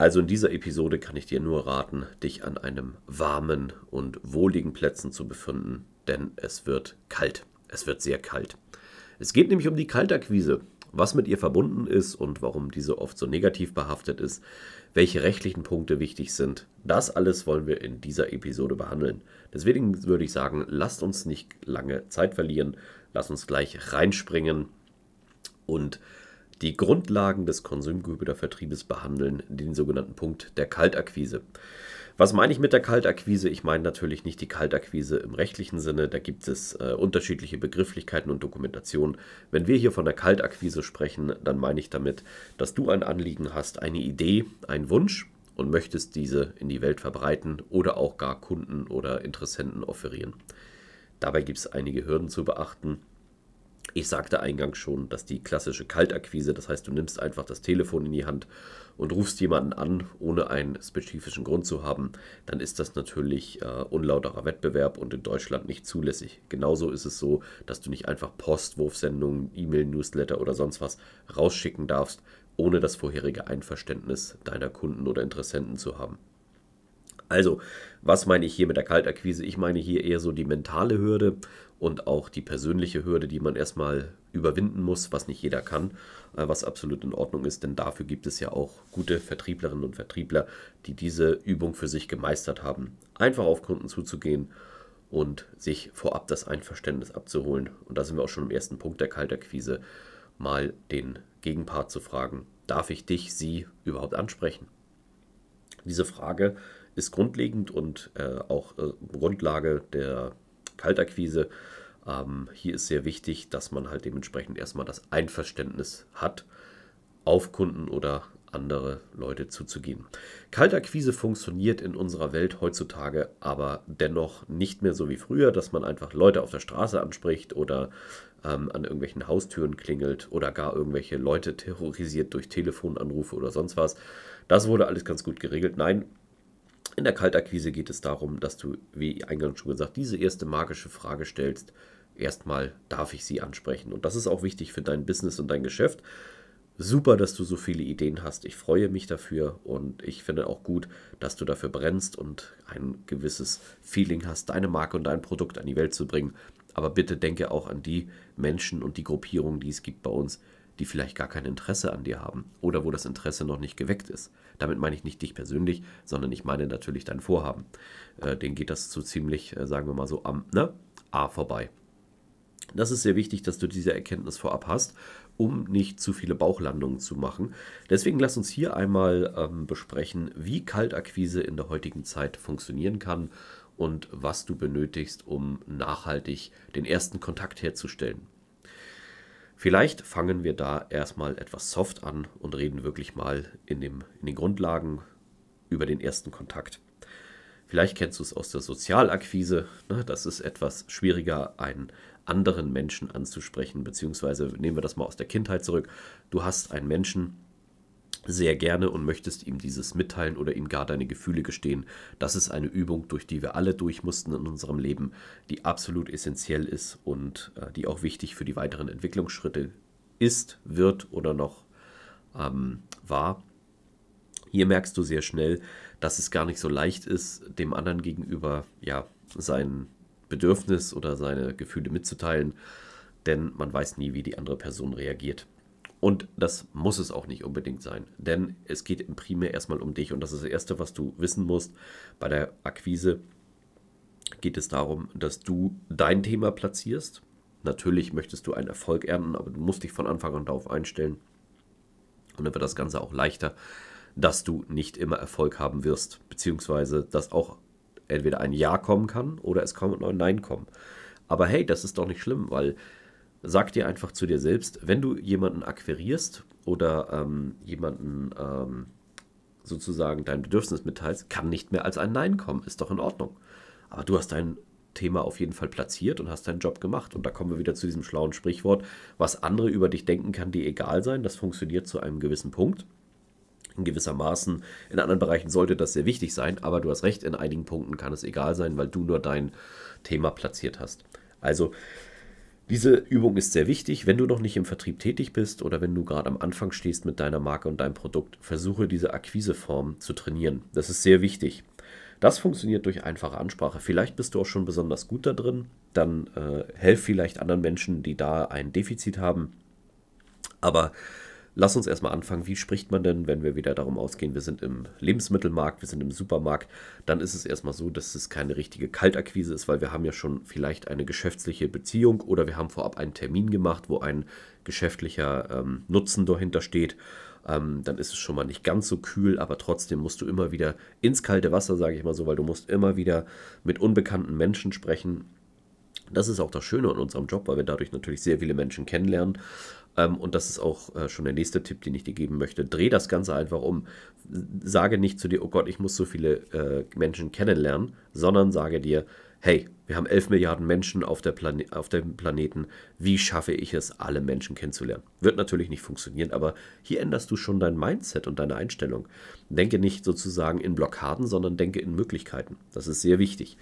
Also in dieser Episode kann ich dir nur raten, dich an einem warmen und wohligen Plätzen zu befinden, denn es wird kalt. Es wird sehr kalt. Es geht nämlich um die Kaltakquise, was mit ihr verbunden ist und warum diese oft so negativ behaftet ist, welche rechtlichen Punkte wichtig sind. Das alles wollen wir in dieser Episode behandeln. Deswegen würde ich sagen, lasst uns nicht lange Zeit verlieren, lasst uns gleich reinspringen und die Grundlagen des Konsumgütervertriebes behandeln, den sogenannten Punkt der Kaltakquise. Was meine ich mit der Kaltakquise? Ich meine natürlich nicht die Kaltakquise im rechtlichen Sinne, da gibt es äh, unterschiedliche Begrifflichkeiten und Dokumentationen. Wenn wir hier von der Kaltakquise sprechen, dann meine ich damit, dass du ein Anliegen hast, eine Idee, einen Wunsch und möchtest diese in die Welt verbreiten oder auch gar Kunden oder Interessenten offerieren. Dabei gibt es einige Hürden zu beachten. Ich sagte eingangs schon, dass die klassische Kaltakquise, das heißt, du nimmst einfach das Telefon in die Hand und rufst jemanden an, ohne einen spezifischen Grund zu haben, dann ist das natürlich äh, unlauterer Wettbewerb und in Deutschland nicht zulässig. Genauso ist es so, dass du nicht einfach Post, Wurfsendungen, E-Mail, Newsletter oder sonst was rausschicken darfst, ohne das vorherige Einverständnis deiner Kunden oder Interessenten zu haben. Also, was meine ich hier mit der Kaltakquise? Ich meine hier eher so die mentale Hürde und auch die persönliche Hürde, die man erstmal überwinden muss, was nicht jeder kann, äh, was absolut in Ordnung ist, denn dafür gibt es ja auch gute Vertrieblerinnen und Vertriebler, die diese Übung für sich gemeistert haben. Einfach auf Kunden zuzugehen und sich vorab das Einverständnis abzuholen. Und da sind wir auch schon im ersten Punkt der Kaltakquise, mal den Gegenpart zu fragen, darf ich dich, sie überhaupt ansprechen? Diese Frage ist grundlegend und äh, auch äh, Grundlage der Kaltakquise. Ähm, hier ist sehr wichtig, dass man halt dementsprechend erstmal das Einverständnis hat, auf Kunden oder andere Leute zuzugehen. Kaltakquise funktioniert in unserer Welt heutzutage aber dennoch nicht mehr so wie früher, dass man einfach Leute auf der Straße anspricht oder ähm, an irgendwelchen Haustüren klingelt oder gar irgendwelche Leute terrorisiert durch Telefonanrufe oder sonst was. Das wurde alles ganz gut geregelt. Nein, in der Kaltakquise geht es darum, dass du, wie eingangs schon gesagt, diese erste magische Frage stellst. Erstmal darf ich sie ansprechen. Und das ist auch wichtig für dein Business und dein Geschäft. Super, dass du so viele Ideen hast. Ich freue mich dafür und ich finde auch gut, dass du dafür brennst und ein gewisses Feeling hast, deine Marke und dein Produkt an die Welt zu bringen. Aber bitte denke auch an die Menschen und die Gruppierungen, die es gibt bei uns, die vielleicht gar kein Interesse an dir haben oder wo das Interesse noch nicht geweckt ist. Damit meine ich nicht dich persönlich, sondern ich meine natürlich dein Vorhaben. Äh, denen geht das so ziemlich, äh, sagen wir mal so, am ne? A vorbei. Das ist sehr wichtig, dass du diese Erkenntnis vorab hast, um nicht zu viele Bauchlandungen zu machen. Deswegen lass uns hier einmal ähm, besprechen, wie Kaltakquise in der heutigen Zeit funktionieren kann und was du benötigst, um nachhaltig den ersten Kontakt herzustellen. Vielleicht fangen wir da erstmal etwas soft an und reden wirklich mal in, dem, in den Grundlagen über den ersten Kontakt. Vielleicht kennst du es aus der Sozialakquise. Ne? Das ist etwas schwieriger, einen anderen Menschen anzusprechen, beziehungsweise nehmen wir das mal aus der Kindheit zurück. Du hast einen Menschen, sehr gerne und möchtest ihm dieses mitteilen oder ihm gar deine Gefühle gestehen. Das ist eine Übung, durch die wir alle durch mussten in unserem Leben, die absolut essentiell ist und äh, die auch wichtig für die weiteren Entwicklungsschritte ist, wird oder noch ähm, war. Hier merkst du sehr schnell, dass es gar nicht so leicht ist, dem anderen gegenüber ja sein Bedürfnis oder seine Gefühle mitzuteilen, denn man weiß nie, wie die andere Person reagiert. Und das muss es auch nicht unbedingt sein, denn es geht im Primär erstmal um dich und das ist das Erste, was du wissen musst. Bei der Akquise geht es darum, dass du dein Thema platzierst. Natürlich möchtest du einen Erfolg ernten, aber du musst dich von Anfang an darauf einstellen. Und dann wird das Ganze auch leichter, dass du nicht immer Erfolg haben wirst, beziehungsweise dass auch entweder ein Ja kommen kann oder es kann ein Nein kommen. Aber hey, das ist doch nicht schlimm, weil sag dir einfach zu dir selbst, wenn du jemanden akquirierst oder ähm, jemanden ähm, sozusagen dein Bedürfnis mitteilst, kann nicht mehr als ein Nein kommen. Ist doch in Ordnung. Aber du hast dein Thema auf jeden Fall platziert und hast deinen Job gemacht. Und da kommen wir wieder zu diesem schlauen Sprichwort, was andere über dich denken, kann dir egal sein. Das funktioniert zu einem gewissen Punkt. In gewissermaßen, in anderen Bereichen sollte das sehr wichtig sein, aber du hast recht, in einigen Punkten kann es egal sein, weil du nur dein Thema platziert hast. Also diese Übung ist sehr wichtig. Wenn du noch nicht im Vertrieb tätig bist oder wenn du gerade am Anfang stehst mit deiner Marke und deinem Produkt, versuche diese Akquiseform zu trainieren. Das ist sehr wichtig. Das funktioniert durch einfache Ansprache. Vielleicht bist du auch schon besonders gut da drin. Dann äh, helf vielleicht anderen Menschen, die da ein Defizit haben. Aber Lass uns erstmal anfangen. Wie spricht man denn, wenn wir wieder darum ausgehen, wir sind im Lebensmittelmarkt, wir sind im Supermarkt, dann ist es erstmal so, dass es keine richtige Kaltakquise ist, weil wir haben ja schon vielleicht eine geschäftliche Beziehung oder wir haben vorab einen Termin gemacht, wo ein geschäftlicher ähm, Nutzen dahinter steht. Ähm, dann ist es schon mal nicht ganz so kühl, aber trotzdem musst du immer wieder ins kalte Wasser, sage ich mal so, weil du musst immer wieder mit unbekannten Menschen sprechen. Das ist auch das Schöne an unserem Job, weil wir dadurch natürlich sehr viele Menschen kennenlernen und das ist auch äh, schon der nächste Tipp, den ich dir geben möchte. Dreh das Ganze einfach um. Sage nicht zu dir, oh Gott, ich muss so viele äh, Menschen kennenlernen, sondern sage dir, hey, wir haben 11 Milliarden Menschen auf, Plane auf dem Planeten. Wie schaffe ich es, alle Menschen kennenzulernen? Wird natürlich nicht funktionieren, aber hier änderst du schon dein Mindset und deine Einstellung. Denke nicht sozusagen in Blockaden, sondern denke in Möglichkeiten. Das ist sehr wichtig.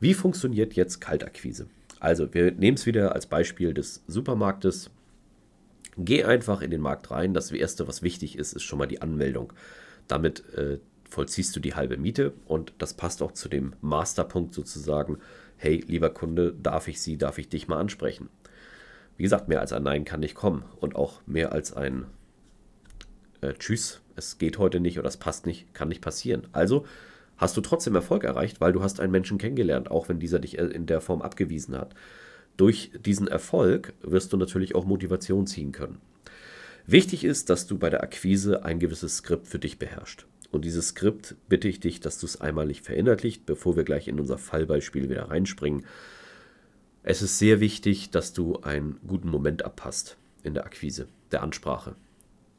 Wie funktioniert jetzt Kaltakquise? Also, wir nehmen es wieder als Beispiel des Supermarktes. Geh einfach in den Markt rein. Das Erste, was wichtig ist, ist schon mal die Anmeldung. Damit äh, vollziehst du die halbe Miete und das passt auch zu dem Masterpunkt sozusagen. Hey, lieber Kunde, darf ich Sie, darf ich dich mal ansprechen? Wie gesagt, mehr als ein Nein kann nicht kommen und auch mehr als ein äh, Tschüss, es geht heute nicht oder es passt nicht, kann nicht passieren. Also hast du trotzdem Erfolg erreicht, weil du hast einen Menschen kennengelernt, auch wenn dieser dich äh, in der Form abgewiesen hat. Durch diesen Erfolg wirst du natürlich auch Motivation ziehen können. Wichtig ist, dass du bei der Akquise ein gewisses Skript für dich beherrschst. Und dieses Skript bitte ich dich, dass du es einmalig verinnerlicht, bevor wir gleich in unser Fallbeispiel wieder reinspringen. Es ist sehr wichtig, dass du einen guten Moment abpasst in der Akquise, der Ansprache.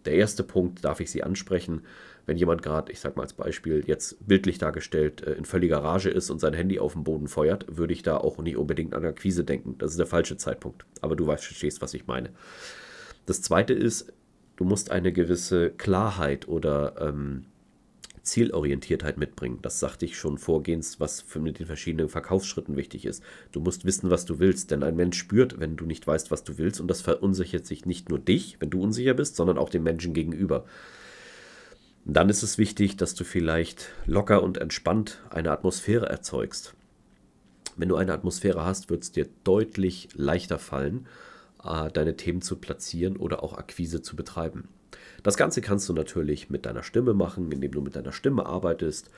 Der erste Punkt, darf ich Sie ansprechen, wenn jemand gerade, ich sage mal als Beispiel, jetzt bildlich dargestellt, äh, in völliger Rage ist und sein Handy auf den Boden feuert, würde ich da auch nicht unbedingt an Akquise denken. Das ist der falsche Zeitpunkt. Aber du weißt, verstehst, was ich meine. Das zweite ist, du musst eine gewisse Klarheit oder ähm, Zielorientiertheit mitbringen. Das sagte ich schon vorgehends, was für mit den verschiedenen Verkaufsschritten wichtig ist. Du musst wissen, was du willst, denn ein Mensch spürt, wenn du nicht weißt, was du willst, und das verunsichert sich nicht nur dich, wenn du unsicher bist, sondern auch dem Menschen gegenüber. Dann ist es wichtig, dass du vielleicht locker und entspannt eine Atmosphäre erzeugst. Wenn du eine Atmosphäre hast, wird es dir deutlich leichter fallen, äh, deine Themen zu platzieren oder auch Akquise zu betreiben. Das Ganze kannst du natürlich mit deiner Stimme machen, indem du mit deiner Stimme arbeitest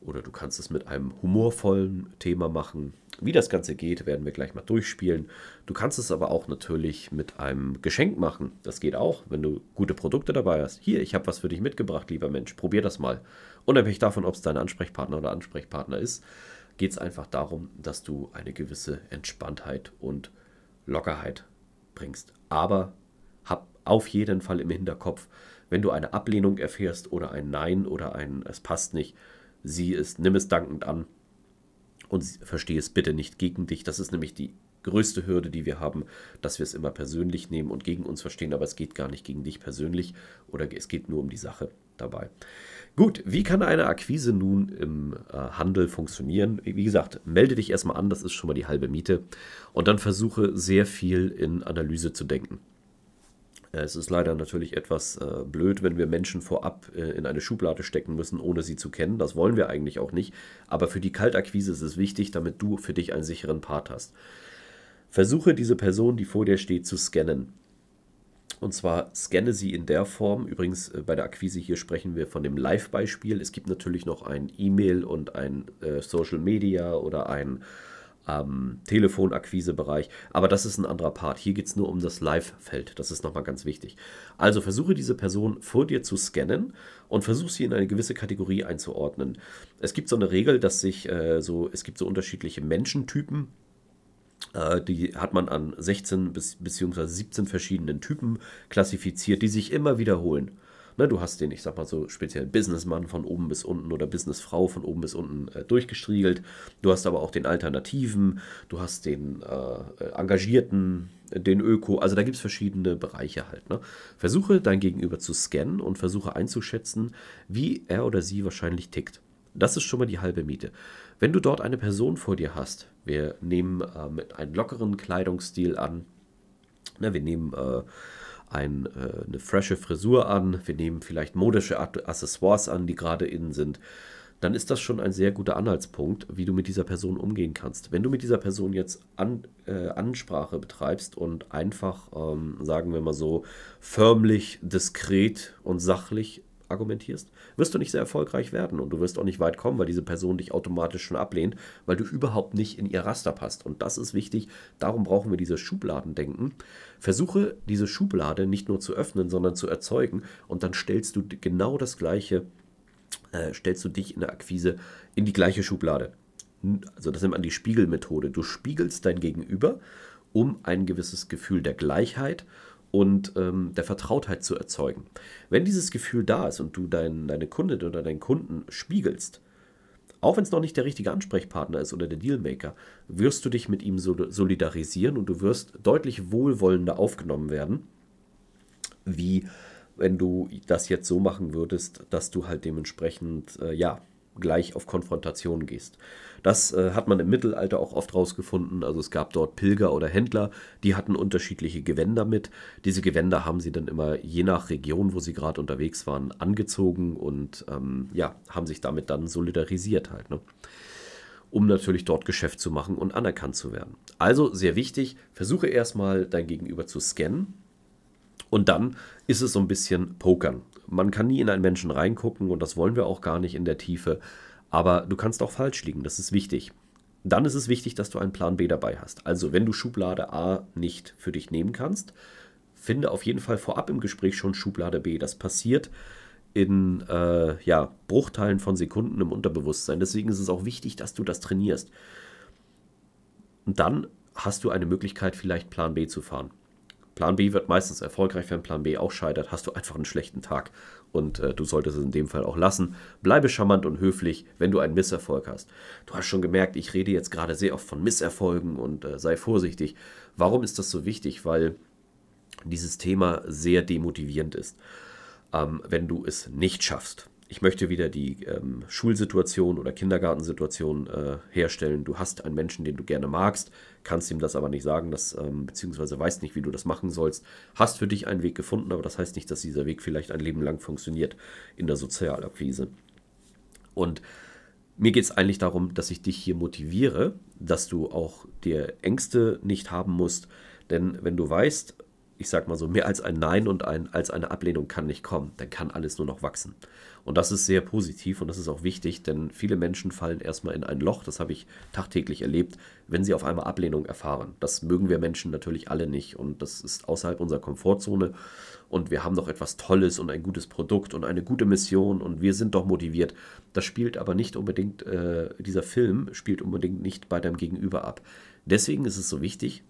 oder du kannst es mit einem humorvollen Thema machen. Wie das Ganze geht, werden wir gleich mal durchspielen. Du kannst es aber auch natürlich mit einem Geschenk machen. Das geht auch, wenn du gute Produkte dabei hast. Hier, ich habe was für dich mitgebracht, lieber Mensch. Probier das mal. Unabhängig davon, ob es dein Ansprechpartner oder Ansprechpartner ist, geht es einfach darum, dass du eine gewisse Entspanntheit und Lockerheit bringst. Aber hab auf jeden Fall im Hinterkopf, wenn du eine Ablehnung erfährst oder ein Nein oder ein Es passt nicht, sieh es, nimm es dankend an und verstehe es bitte nicht gegen dich. Das ist nämlich die größte Hürde, die wir haben, dass wir es immer persönlich nehmen und gegen uns verstehen, aber es geht gar nicht gegen dich persönlich oder es geht nur um die Sache dabei. Gut, wie kann eine Akquise nun im äh, Handel funktionieren? Wie gesagt, melde dich erstmal an, das ist schon mal die halbe Miete und dann versuche sehr viel in Analyse zu denken. Es ist leider natürlich etwas äh, blöd, wenn wir Menschen vorab äh, in eine Schublade stecken müssen, ohne sie zu kennen. Das wollen wir eigentlich auch nicht. Aber für die Kaltakquise ist es wichtig, damit du für dich einen sicheren Part hast. Versuche diese Person, die vor dir steht, zu scannen. Und zwar scanne sie in der Form, übrigens äh, bei der Akquise hier sprechen wir von dem Live-Beispiel. Es gibt natürlich noch ein E-Mail und ein äh, Social Media oder ein ähm, Telefonakquisebereich. Aber das ist ein anderer Part. Hier geht es nur um das Live-Feld. Das ist nochmal ganz wichtig. Also versuche diese Person vor dir zu scannen und versuche sie in eine gewisse Kategorie einzuordnen. Es gibt so eine Regel, dass sich äh, so, es gibt so unterschiedliche Menschentypen. Äh, die hat man an 16 bis, bzw. 17 verschiedenen Typen klassifiziert, die sich immer wiederholen. Ne, du hast den, ich sag mal so, speziellen Businessmann von oben bis unten oder Businessfrau von oben bis unten äh, durchgestriegelt. Du hast aber auch den Alternativen, du hast den äh, Engagierten, den Öko. Also da gibt es verschiedene Bereiche halt. Ne? Versuche dein Gegenüber zu scannen und versuche einzuschätzen, wie er oder sie wahrscheinlich tickt. Das ist schon mal die halbe Miete. Wenn du dort eine Person vor dir hast, wir nehmen äh, einen lockeren Kleidungsstil an, ne, wir nehmen äh, ein, äh, eine frische Frisur an, wir nehmen vielleicht modische Accessoires an, die gerade innen sind, dann ist das schon ein sehr guter Anhaltspunkt, wie du mit dieser Person umgehen kannst. Wenn du mit dieser Person jetzt an, äh, Ansprache betreibst und einfach, ähm, sagen wir mal so, förmlich, diskret und sachlich argumentierst, wirst du nicht sehr erfolgreich werden und du wirst auch nicht weit kommen, weil diese Person dich automatisch schon ablehnt, weil du überhaupt nicht in ihr Raster passt. Und das ist wichtig, darum brauchen wir dieses Schubladendenken. Versuche diese Schublade nicht nur zu öffnen, sondern zu erzeugen und dann stellst du genau das gleiche, äh, stellst du dich in der Akquise in die gleiche Schublade. Also das nennt man die Spiegelmethode. Du spiegelst dein Gegenüber, um ein gewisses Gefühl der Gleichheit und ähm, der Vertrautheit zu erzeugen. Wenn dieses Gefühl da ist und du dein, deine Kundin oder deinen Kunden spiegelst, auch wenn es noch nicht der richtige Ansprechpartner ist oder der Dealmaker, wirst du dich mit ihm solidarisieren und du wirst deutlich wohlwollender aufgenommen werden, wie wenn du das jetzt so machen würdest, dass du halt dementsprechend, äh, ja, gleich auf Konfrontation gehst. Das äh, hat man im Mittelalter auch oft rausgefunden. Also es gab dort Pilger oder Händler, die hatten unterschiedliche Gewänder mit. Diese Gewänder haben sie dann immer je nach Region, wo sie gerade unterwegs waren, angezogen und ähm, ja, haben sich damit dann solidarisiert halt. Ne? um natürlich dort Geschäft zu machen und anerkannt zu werden. Also sehr wichtig, versuche erstmal dein Gegenüber zu scannen und dann ist es so ein bisschen Pokern. Man kann nie in einen Menschen reingucken und das wollen wir auch gar nicht in der Tiefe. Aber du kannst auch falsch liegen, das ist wichtig. Dann ist es wichtig, dass du einen Plan B dabei hast. Also, wenn du Schublade A nicht für dich nehmen kannst, finde auf jeden Fall vorab im Gespräch schon Schublade B. Das passiert in äh, ja, Bruchteilen von Sekunden im Unterbewusstsein. Deswegen ist es auch wichtig, dass du das trainierst. Und dann hast du eine Möglichkeit, vielleicht Plan B zu fahren. Plan B wird meistens erfolgreich, wenn Plan B auch scheitert, hast du einfach einen schlechten Tag. Und äh, du solltest es in dem Fall auch lassen. Bleibe charmant und höflich, wenn du einen Misserfolg hast. Du hast schon gemerkt, ich rede jetzt gerade sehr oft von Misserfolgen und äh, sei vorsichtig. Warum ist das so wichtig? Weil dieses Thema sehr demotivierend ist. Ähm, wenn du es nicht schaffst, ich möchte wieder die ähm, Schulsituation oder Kindergartensituation äh, herstellen. Du hast einen Menschen, den du gerne magst, kannst ihm das aber nicht sagen, dass, ähm, beziehungsweise weißt nicht, wie du das machen sollst. Hast für dich einen Weg gefunden, aber das heißt nicht, dass dieser Weg vielleicht ein Leben lang funktioniert in der Sozialakquise. Und mir geht es eigentlich darum, dass ich dich hier motiviere, dass du auch dir Ängste nicht haben musst. Denn wenn du weißt, ich sag mal so, mehr als ein Nein und ein, als eine Ablehnung kann nicht kommen, dann kann alles nur noch wachsen. Und das ist sehr positiv und das ist auch wichtig, denn viele Menschen fallen erstmal in ein Loch, das habe ich tagtäglich erlebt, wenn sie auf einmal Ablehnung erfahren. Das mögen wir Menschen natürlich alle nicht und das ist außerhalb unserer Komfortzone und wir haben doch etwas Tolles und ein gutes Produkt und eine gute Mission und wir sind doch motiviert. Das spielt aber nicht unbedingt, äh, dieser Film spielt unbedingt nicht bei deinem Gegenüber ab. Deswegen ist es so wichtig,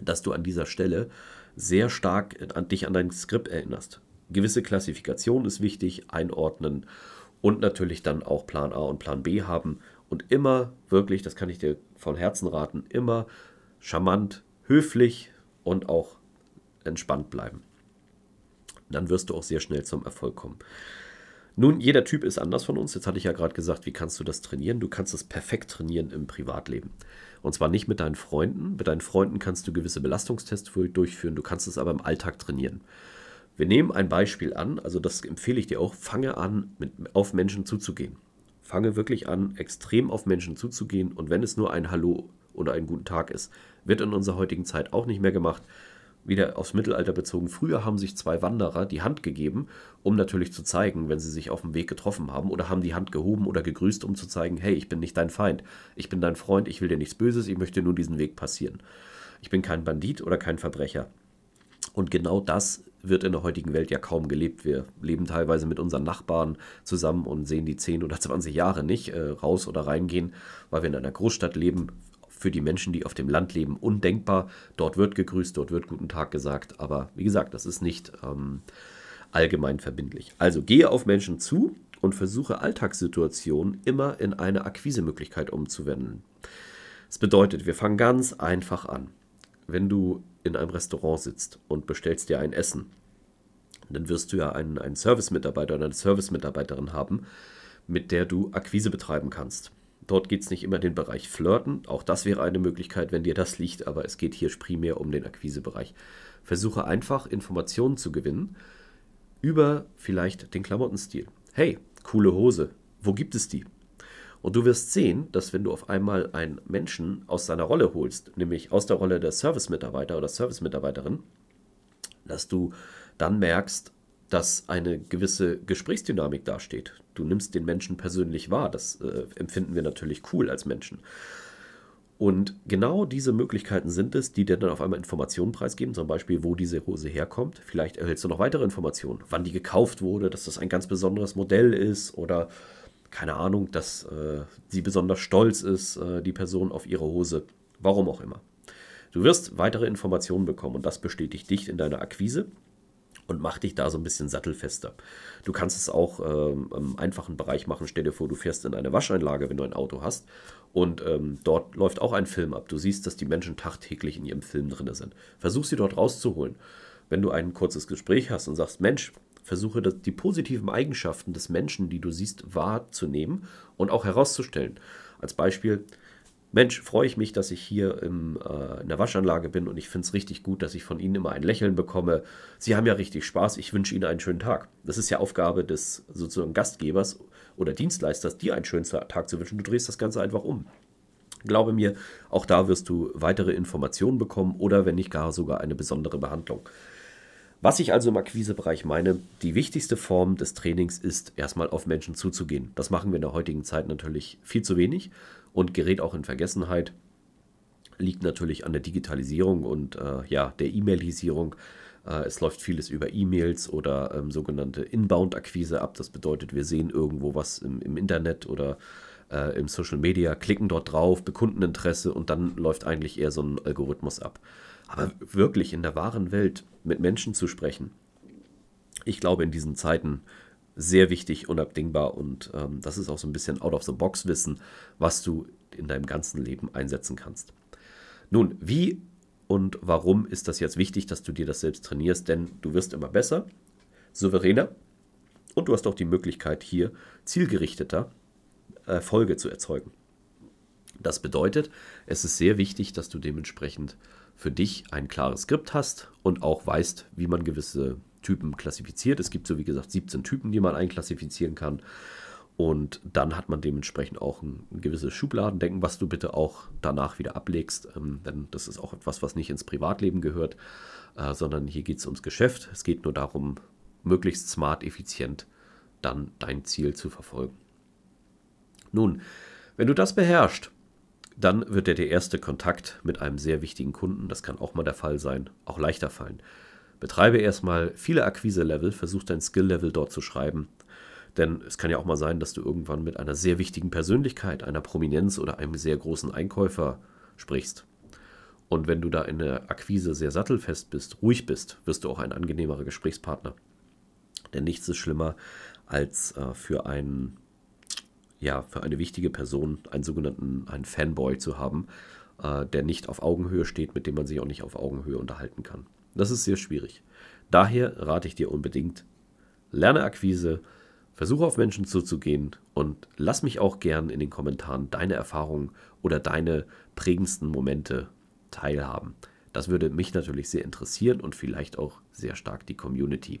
dass du an dieser Stelle sehr stark an dich an dein Skript erinnerst. Gewisse Klassifikation ist wichtig, einordnen und natürlich dann auch Plan A und Plan B haben und immer wirklich, das kann ich dir von Herzen raten, immer charmant, höflich und auch entspannt bleiben. Dann wirst du auch sehr schnell zum Erfolg kommen. Nun, jeder Typ ist anders von uns. Jetzt hatte ich ja gerade gesagt, wie kannst du das trainieren? Du kannst es perfekt trainieren im Privatleben. Und zwar nicht mit deinen Freunden. Mit deinen Freunden kannst du gewisse Belastungstests durchführen. Du kannst es aber im Alltag trainieren. Wir nehmen ein Beispiel an, also das empfehle ich dir auch. Fange an, mit, auf Menschen zuzugehen. Fange wirklich an, extrem auf Menschen zuzugehen. Und wenn es nur ein Hallo oder einen guten Tag ist, wird in unserer heutigen Zeit auch nicht mehr gemacht wieder aufs Mittelalter bezogen. Früher haben sich zwei Wanderer die Hand gegeben, um natürlich zu zeigen, wenn sie sich auf dem Weg getroffen haben, oder haben die Hand gehoben oder gegrüßt, um zu zeigen, hey, ich bin nicht dein Feind, ich bin dein Freund, ich will dir nichts Böses, ich möchte nur diesen Weg passieren. Ich bin kein Bandit oder kein Verbrecher. Und genau das wird in der heutigen Welt ja kaum gelebt. Wir leben teilweise mit unseren Nachbarn zusammen und sehen die 10 oder 20 Jahre nicht äh, raus oder reingehen, weil wir in einer Großstadt leben, für die Menschen, die auf dem Land leben, undenkbar. Dort wird gegrüßt, dort wird guten Tag gesagt. Aber wie gesagt, das ist nicht ähm, allgemein verbindlich. Also gehe auf Menschen zu und versuche Alltagssituationen immer in eine Akquisemöglichkeit umzuwenden. Das bedeutet, wir fangen ganz einfach an. Wenn du in einem Restaurant sitzt und bestellst dir ein Essen, dann wirst du ja einen, einen Service-Mitarbeiter oder eine Service-Mitarbeiterin haben, mit der du Akquise betreiben kannst. Dort geht es nicht immer den Bereich Flirten. Auch das wäre eine Möglichkeit, wenn dir das liegt, aber es geht hier primär um den Akquisebereich. Versuche einfach Informationen zu gewinnen über vielleicht den Klamottenstil. Hey, coole Hose, wo gibt es die? Und du wirst sehen, dass wenn du auf einmal einen Menschen aus seiner Rolle holst, nämlich aus der Rolle der Service-Mitarbeiter oder Service-Mitarbeiterin, dass du dann merkst, dass eine gewisse Gesprächsdynamik dasteht. Du nimmst den Menschen persönlich wahr. Das äh, empfinden wir natürlich cool als Menschen. Und genau diese Möglichkeiten sind es, die dir dann auf einmal Informationen preisgeben, zum Beispiel, wo diese Hose herkommt. Vielleicht erhältst du noch weitere Informationen, wann die gekauft wurde, dass das ein ganz besonderes Modell ist oder keine Ahnung, dass äh, sie besonders stolz ist, äh, die Person auf ihre Hose. Warum auch immer. Du wirst weitere Informationen bekommen und das bestätigt dich in deiner Akquise und macht dich da so ein bisschen sattelfester. Du kannst es auch ähm, im einfachen Bereich machen. Stell dir vor, du fährst in eine Wascheinlage, wenn du ein Auto hast. Und ähm, dort läuft auch ein Film ab. Du siehst, dass die Menschen tagtäglich in ihrem Film drin sind. Versuch sie dort rauszuholen. Wenn du ein kurzes Gespräch hast und sagst, Mensch, versuche die positiven Eigenschaften des Menschen, die du siehst, wahrzunehmen und auch herauszustellen. Als Beispiel, Mensch, freue ich mich, dass ich hier im, äh, in der Waschanlage bin und ich finde es richtig gut, dass ich von Ihnen immer ein Lächeln bekomme. Sie haben ja richtig Spaß, ich wünsche Ihnen einen schönen Tag. Das ist ja Aufgabe des sozusagen Gastgebers oder Dienstleisters, dir einen schönen Tag zu wünschen. Du drehst das Ganze einfach um. Glaube mir, auch da wirst du weitere Informationen bekommen oder wenn nicht gar sogar eine besondere Behandlung. Was ich also im Akquisebereich meine, die wichtigste Form des Trainings ist, erstmal auf Menschen zuzugehen. Das machen wir in der heutigen Zeit natürlich viel zu wenig und gerät auch in Vergessenheit. Liegt natürlich an der Digitalisierung und äh, ja, der E-Mailisierung. Äh, es läuft vieles über E-Mails oder ähm, sogenannte Inbound-Akquise ab. Das bedeutet, wir sehen irgendwo was im, im Internet oder äh, im Social Media, klicken dort drauf, bekunden Interesse und dann läuft eigentlich eher so ein Algorithmus ab. Aber wirklich in der wahren Welt mit Menschen zu sprechen, ich glaube in diesen Zeiten sehr wichtig, unabdingbar und ähm, das ist auch so ein bisschen out-of-the-box-Wissen, was du in deinem ganzen Leben einsetzen kannst. Nun, wie und warum ist das jetzt wichtig, dass du dir das selbst trainierst? Denn du wirst immer besser, souveräner und du hast auch die Möglichkeit, hier zielgerichteter Erfolge zu erzeugen. Das bedeutet, es ist sehr wichtig, dass du dementsprechend für dich ein klares Skript hast und auch weißt, wie man gewisse Typen klassifiziert. Es gibt so wie gesagt 17 Typen, die man einklassifizieren kann. Und dann hat man dementsprechend auch ein, gewisses Schubladendenken, was du bitte auch danach wieder ablegst. Ähm, denn das ist auch etwas, was nicht ins Privatleben gehört, äh, sondern hier geht es ums Geschäft. Es geht nur darum, möglichst smart, effizient dann dein Ziel zu verfolgen. Nun, wenn du das beherrschst, dann wird dir der erste Kontakt mit einem sehr wichtigen Kunden, das kann auch mal der Fall sein, auch leichter fallen. Betreibe erstmal viele Akquise-Level, versuch dein Skill-Level dort zu schreiben. Denn es kann ja auch mal sein, dass du irgendwann mit einer sehr wichtigen Persönlichkeit, einer Prominenz oder einem sehr großen Einkäufer sprichst. Und wenn du da in der Akquise sehr sattelfest bist, ruhig bist, wirst du auch ein angenehmerer Gesprächspartner. Denn nichts ist schlimmer, als äh, für einen, ja, für eine wichtige Person einen sogenannten einen Fanboy zu haben, äh, der nicht auf Augenhöhe steht, mit dem man sich auch nicht auf Augenhöhe unterhalten kann. Das ist sehr schwierig. Daher rate ich dir unbedingt, lerne Akquise, versuche auf Menschen zuzugehen und lass mich auch gern in den Kommentaren deine Erfahrungen oder deine prägendsten Momente teilhaben. Das würde mich natürlich sehr interessieren und vielleicht auch sehr stark die Community.